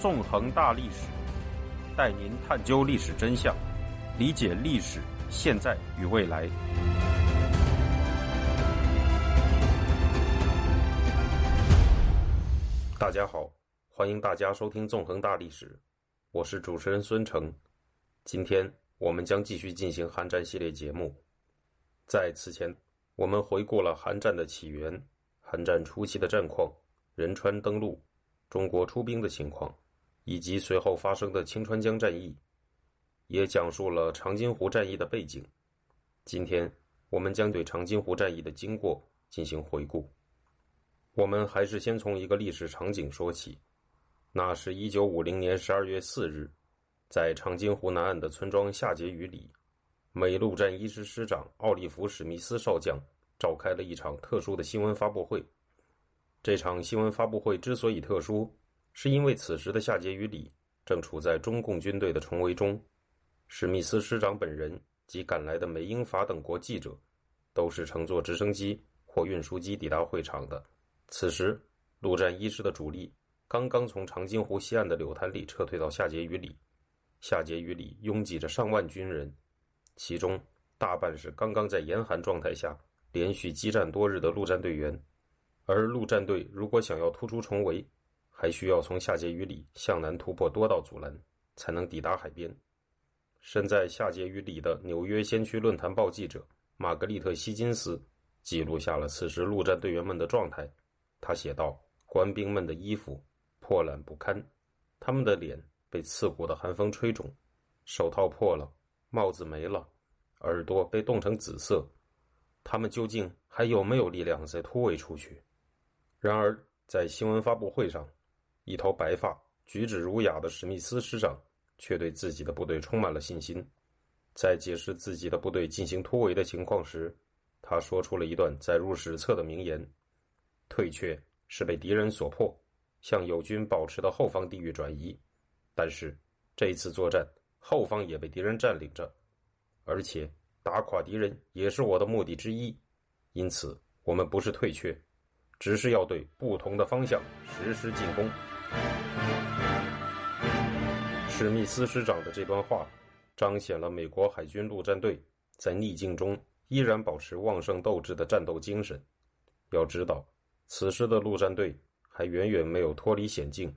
纵横大历史，带您探究历史真相，理解历史现在与未来。大家好，欢迎大家收听《纵横大历史》，我是主持人孙成。今天我们将继续进行韩战系列节目。在此前，我们回顾了韩战的起源、韩战初期的战况、仁川登陆、中国出兵的情况，以及随后发生的清川江战役，也讲述了长津湖战役的背景。今天，我们将对长津湖战役的经过进行回顾。我们还是先从一个历史场景说起，那是一九五零年十二月四日，在长津湖南岸的村庄夏杰屿里，美陆战一师师长奥利弗·史密斯少将召开了一场特殊的新闻发布会。这场新闻发布会之所以特殊，是因为此时的夏杰与里正处在中共军队的重围中，史密斯师长本人及赶来的美、英、法等国记者，都是乘坐直升机或运输机抵达会场的。此时，陆战一师的主力刚刚从长津湖西岸的柳潭里撤退到夏杰与里，夏杰与里拥挤着上万军人，其中大半是刚刚在严寒状态下连续激战多日的陆战队员。而陆战队如果想要突出重围，还需要从夏碣隅里向南突破多道阻拦，才能抵达海边。身在夏碣隅里的《纽约先驱论坛报》记者玛格丽特·希金斯记录下了此时陆战队员们的状态。他写道：“官兵们的衣服破烂不堪，他们的脸被刺骨的寒风吹肿，手套破了，帽子没了，耳朵被冻成紫色。他们究竟还有没有力量再突围出去？”然而，在新闻发布会上，一头白发、举止儒雅的史密斯师长却对自己的部队充满了信心。在解释自己的部队进行突围的情况时，他说出了一段载入史册的名言。退却是被敌人所迫，向友军保持的后方地域转移，但是这一次作战后方也被敌人占领着，而且打垮敌人也是我的目的之一，因此我们不是退却，只是要对不同的方向实施进攻。史密斯师长的这段话，彰显了美国海军陆战队在逆境中依然保持旺盛斗志的战斗精神。要知道。此时的陆战队还远远没有脱离险境，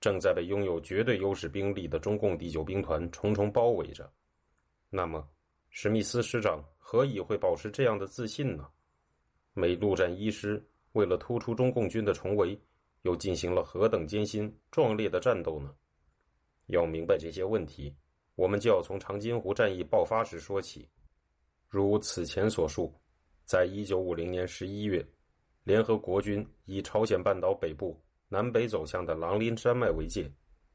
正在被拥有绝对优势兵力的中共第九兵团重重包围着。那么，史密斯师长何以会保持这样的自信呢？美陆战一师为了突出中共军的重围，又进行了何等艰辛壮烈的战斗呢？要明白这些问题，我们就要从长津湖战役爆发时说起。如此前所述，在一九五零年十一月。联合国军以朝鲜半岛北部南北走向的狼林山脉为界，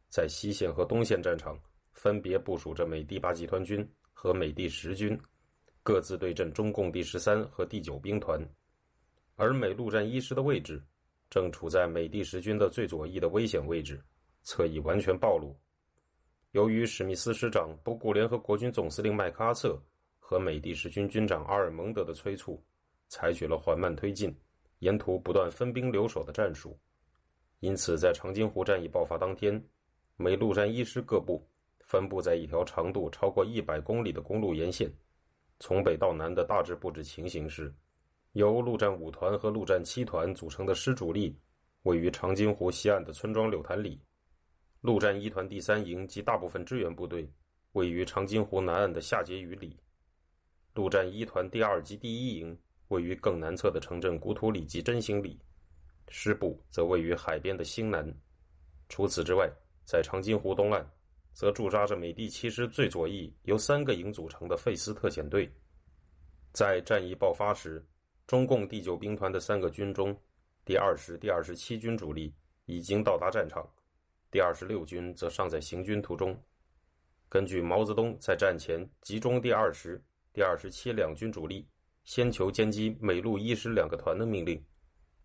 在西线和东线战场分别部署着美第八集团军和美第十军，各自对阵中共第十三和第九兵团。而美陆战一师的位置正处在美第十军的最左翼的危险位置，侧翼完全暴露。由于史密斯师长不顾联合国军总司令麦克阿瑟和美第十军军长阿尔蒙德的催促，采取了缓慢推进。沿途不断分兵留守的战术，因此在长津湖战役爆发当天，美陆战一师各部分布在一条长度超过一百公里的公路沿线。从北到南的大致布置情形是：由陆战五团和陆战七团组成的师主力位于长津湖西岸的村庄柳潭里；陆战一团第三营及大部分支援部队位于长津湖南岸的下碣隅里；陆战一团第二及第一营。位于更南侧的城镇古土里及真兴里，师部则位于海边的兴南。除此之外，在长津湖东岸，则驻扎着美第七师最左翼由三个营组成的费斯特遣队。在战役爆发时，中共第九兵团的三个军中，第二十、第二十七军主力已经到达战场，第二十六军则尚在行军途中。根据毛泽东在战前集中第二十、第二十七两军主力。先求歼击美陆一师两个团的命令，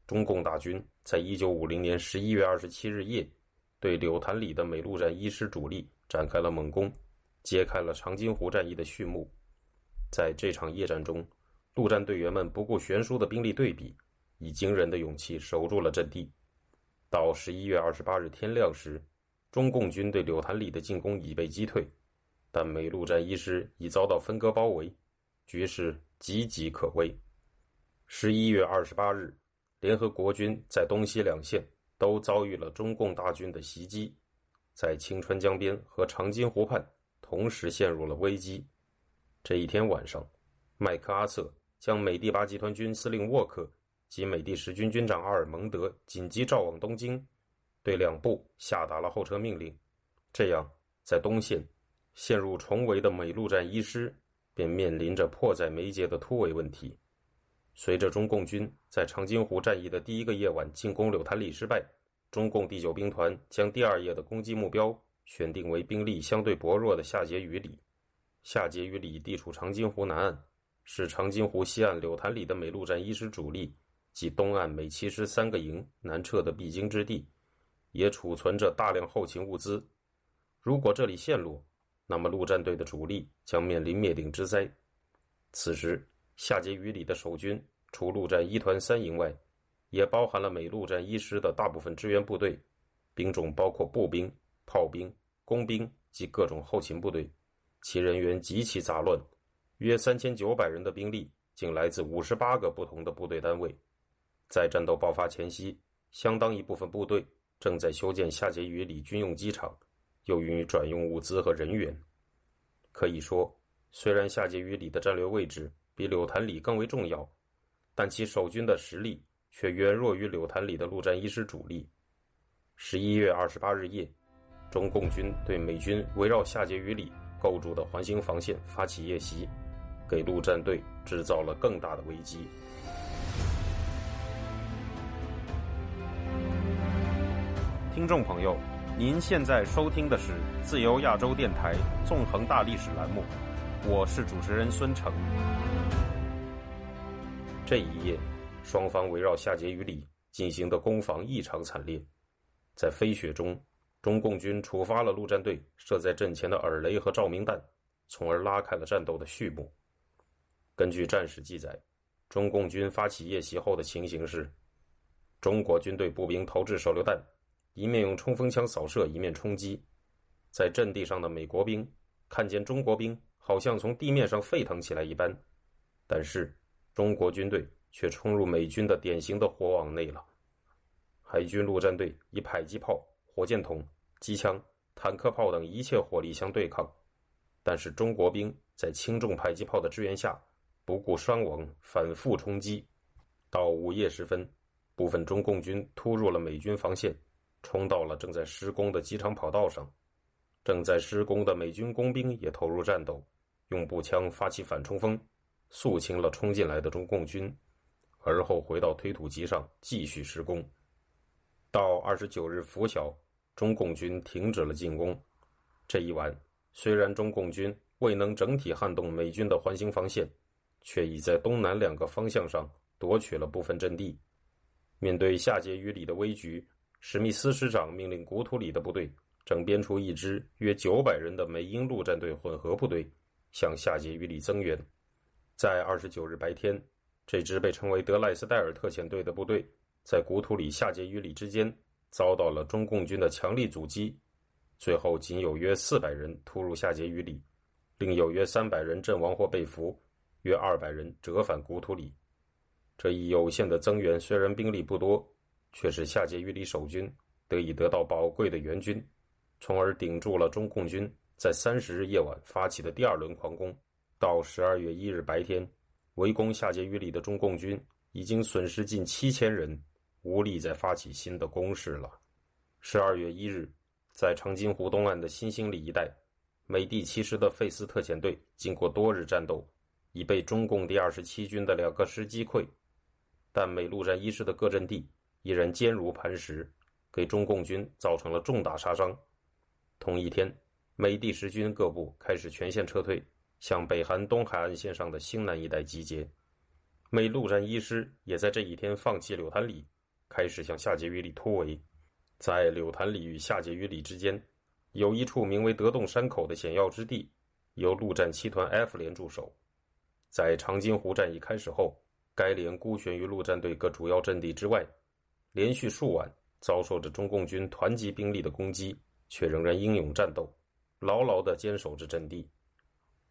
中共大军在一九五零年十一月二十七日夜，对柳潭里的美陆战一师主力展开了猛攻，揭开了长津湖战役的序幕。在这场夜战中，陆战队员们不顾悬殊的兵力对比，以惊人的勇气守住了阵地。到十一月二十八日天亮时，中共军对柳潭里的进攻已被击退，但美陆战一师已遭到分割包围，局势岌岌可危。十一月二十八日，联合国军在东西两线都遭遇了中共大军的袭击，在清川江边和长津湖畔同时陷入了危机。这一天晚上，麦克阿瑟将美第八集团军司令沃克及美第十军军长阿尔蒙德紧急召往东京。对两部下达了后撤命令，这样在东线陷入重围的美陆战一师便面临着迫在眉睫的突围问题。随着中共军在长津湖战役的第一个夜晚进攻柳潭里失败，中共第九兵团将第二夜的攻击目标选定为兵力相对薄弱的下碣隅里。下碣隅里地处长津湖南岸，是长津湖西岸柳潭里的美陆战一师主力及东岸美七师三个营南撤的必经之地。也储存着大量后勤物资，如果这里陷落，那么陆战队的主力将面临灭顶之灾。此时，下碣隅里的守军除陆战一团三营外，也包含了美陆战一师的大部分支援部队，兵种包括步兵、炮兵、工兵及各种后勤部队，其人员极其杂乱，约三千九百人的兵力竟来自五十八个不同的部队单位。在战斗爆发前夕，相当一部分部队。正在修建下碣隅里军用机场，用于转用物资和人员。可以说，虽然下碣隅里的战略位置比柳潭里更为重要，但其守军的实力却远弱于柳潭里的陆战一师主力。十一月二十八日夜，中共军对美军围绕下碣隅里构筑的环形防线发起夜袭，给陆战队制造了更大的危机。听众朋友，您现在收听的是自由亚洲电台纵横大历史栏目，我是主持人孙成。这一夜，双方围绕下碣隅里进行的攻防异常惨烈，在飞雪中，中共军触发了陆战队设在阵前的耳雷和照明弹，从而拉开了战斗的序幕。根据战史记载，中共军发起夜袭后的情形是：中国军队步兵投掷手榴弹。一面用冲锋枪扫射，一面冲击。在阵地上的美国兵看见中国兵好像从地面上沸腾起来一般，但是中国军队却冲入美军的典型的火网内了。海军陆战队以迫击炮、火箭筒、机枪、坦克炮等一切火力相对抗，但是中国兵在轻重迫击炮的支援下，不顾伤亡，反复冲击。到午夜时分，部分中共军突入了美军防线。冲到了正在施工的机场跑道上，正在施工的美军工兵也投入战斗，用步枪发起反冲锋，肃清了冲进来的中共军，而后回到推土机上继续施工。到二十九日拂晓，中共军停止了进攻。这一晚，虽然中共军未能整体撼动美军的环形防线，却已在东南两个方向上夺取了部分阵地。面对夏杰与里的危局。史密斯师长命令古土里的部队整编出一支约九百人的美英陆战队混合部队，向下碣隅里增援。在二十九日白天，这支被称为德赖斯戴尔特遣队的部队，在古土里下碣隅里之间遭到了中共军的强力阻击，最后仅有约四百人突入下碣隅里，另有约三百人阵亡或被俘，约二百人折返古土里。这一有限的增援虽然兵力不多。却使下碣隅里守军得以得到宝贵的援军，从而顶住了中共军在三十日夜晚发起的第二轮狂攻。到十二月一日白天，围攻下碣隅里的中共军已经损失近七千人，无力再发起新的攻势了。十二月一日，在长津湖东岸的新兴里一带，美第七师的费斯特遣队经过多日战斗，已被中共第二十七军的两个师击溃，但美陆战一师的各阵地。依然坚如磐石，给中共军造成了重大杀伤。同一天，美第十军各部开始全线撤退，向北韩东海岸线上的兴南一带集结。美陆战一师也在这一天放弃柳潭里，开始向下碣隅里突围。在柳潭里与下碣隅里之间，有一处名为德洞山口的险要之地，由陆战七团 F 连驻守。在长津湖战役开始后，该连孤悬于陆战队各主要阵地之外。连续数晚遭受着中共军团级兵力的攻击，却仍然英勇战斗，牢牢地坚守着阵地。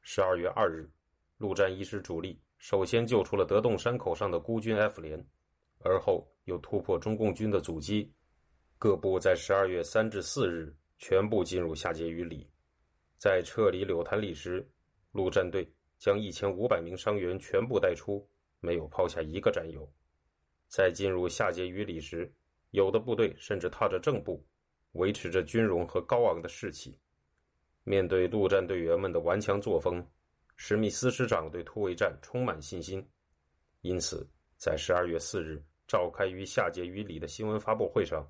十二月二日，陆战一师主力首先救出了德洞山口上的孤军 F 连，而后又突破中共军的阻击。各部在十二月三至四日全部进入下碣隅里。在撤离柳潭里时，陆战队将一千五百名伤员全部带出，没有抛下一个战友。在进入下碣隅里时，有的部队甚至踏着正步，维持着军容和高昂的士气。面对陆战队员们的顽强作风，史密斯师长对突围战充满信心。因此，在十二月四日召开于下碣隅里的新闻发布会上，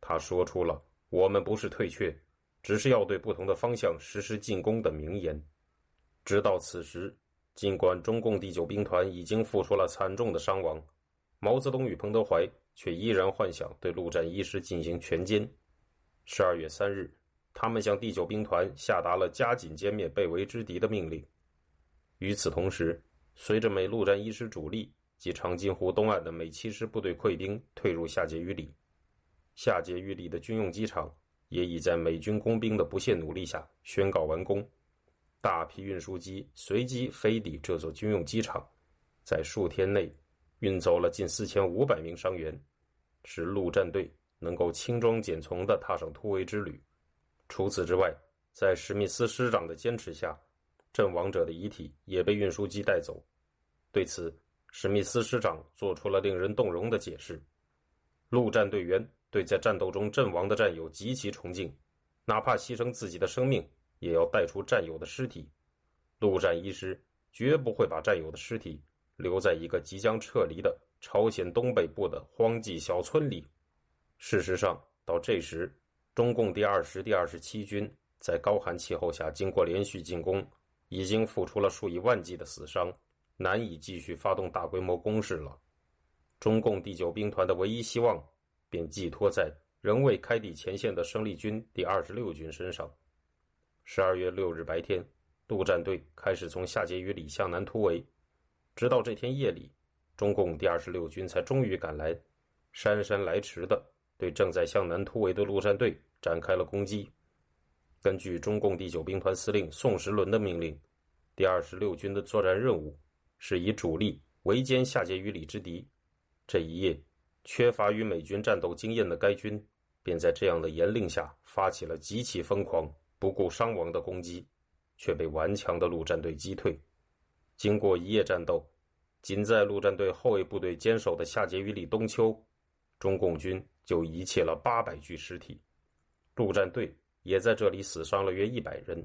他说出了“我们不是退却，只是要对不同的方向实施进攻”的名言。直到此时，尽管中共第九兵团已经付出了惨重的伤亡，毛泽东与彭德怀却依然幻想对陆战一师进行全歼。十二月三日。他们向第九兵团下达了加紧歼灭被围之敌的命令。与此同时，随着美陆战一师主力及长津湖东岸的美七师部队溃兵退入下碣隅里，下碣隅里的军用机场也已在美军工兵的不懈努力下宣告完工。大批运输机随即飞抵这座军用机场，在数天内运走了近四千五百名伤员，使陆战队能够轻装简从地踏上突围之旅。除此之外，在史密斯师长的坚持下，阵亡者的遗体也被运输机带走。对此，史密斯师长做出了令人动容的解释：陆战队员对在战斗中阵亡的战友极其崇敬，哪怕牺牲自己的生命，也要带出战友的尸体。陆战一师绝不会把战友的尸体留在一个即将撤离的朝鲜东北部的荒寂小村里。事实上，到这时，中共第二十第二十七军在高寒气候下，经过连续进攻，已经付出了数以万计的死伤，难以继续发动大规模攻势了。中共第九兵团的唯一希望，便寄托在仍未开抵前线的生力军第二十六军身上。十二月六日白天，陆战队开始从夏杰与里向南突围，直到这天夜里，中共第二十六军才终于赶来，姗姗来迟的对正在向南突围的陆战队。展开了攻击。根据中共第九兵团司令宋时轮的命令，第二十六军的作战任务是以主力围歼夏杰与里之敌。这一夜，缺乏与美军战斗经验的该军便在这样的严令下发起了极其疯狂、不顾伤亡的攻击，却被顽强的陆战队击退。经过一夜战斗，仅在陆战队后卫部队坚守的下碣隅里东丘，中共军就遗弃了八百具尸体。陆战队也在这里死伤了约一百人。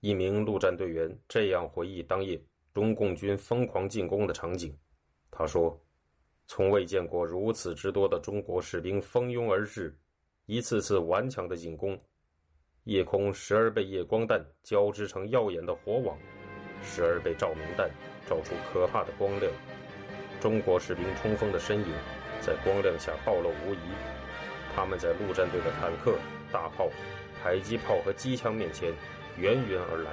一名陆战队员这样回忆当夜中共军疯狂进攻的场景：“他说，从未见过如此之多的中国士兵蜂拥而至，一次次顽强的进攻。夜空时而被夜光弹交织成耀眼的火网，时而被照明弹照出可怕的光亮。中国士兵冲锋的身影在光亮下暴露无遗。他们在陆战队的坦克。”大炮、迫击炮和机枪面前源源而来，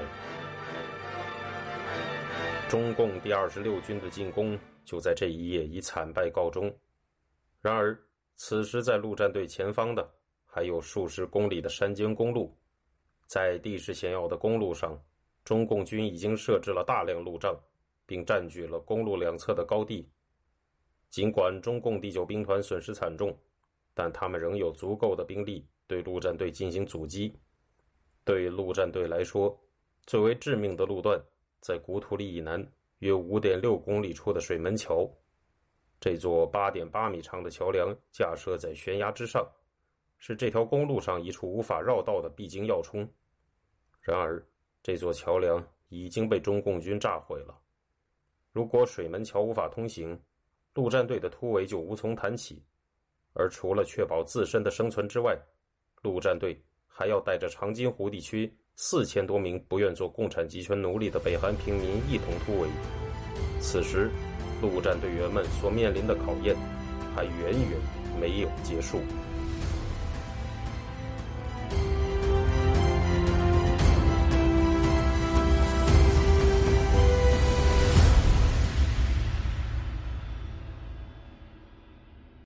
中共第二十六军的进攻就在这一夜以惨败告终。然而，此时在陆战队前方的还有数十公里的山间公路，在地势险要的公路上，中共军已经设置了大量路障，并占据了公路两侧的高地。尽管中共第九兵团损失惨重，但他们仍有足够的兵力。对陆战队进行阻击。对陆战队来说，最为致命的路段在古土里以南约五点六公里处的水门桥。这座八点八米长的桥梁架设在悬崖之上，是这条公路上一处无法绕道的必经要冲。然而，这座桥梁已经被中共军炸毁了。如果水门桥无法通行，陆战队的突围就无从谈起。而除了确保自身的生存之外，陆战队还要带着长津湖地区四千多名不愿做共产集权奴隶的北韩平民一同突围。此时，陆战队员们所面临的考验还远远没有结束。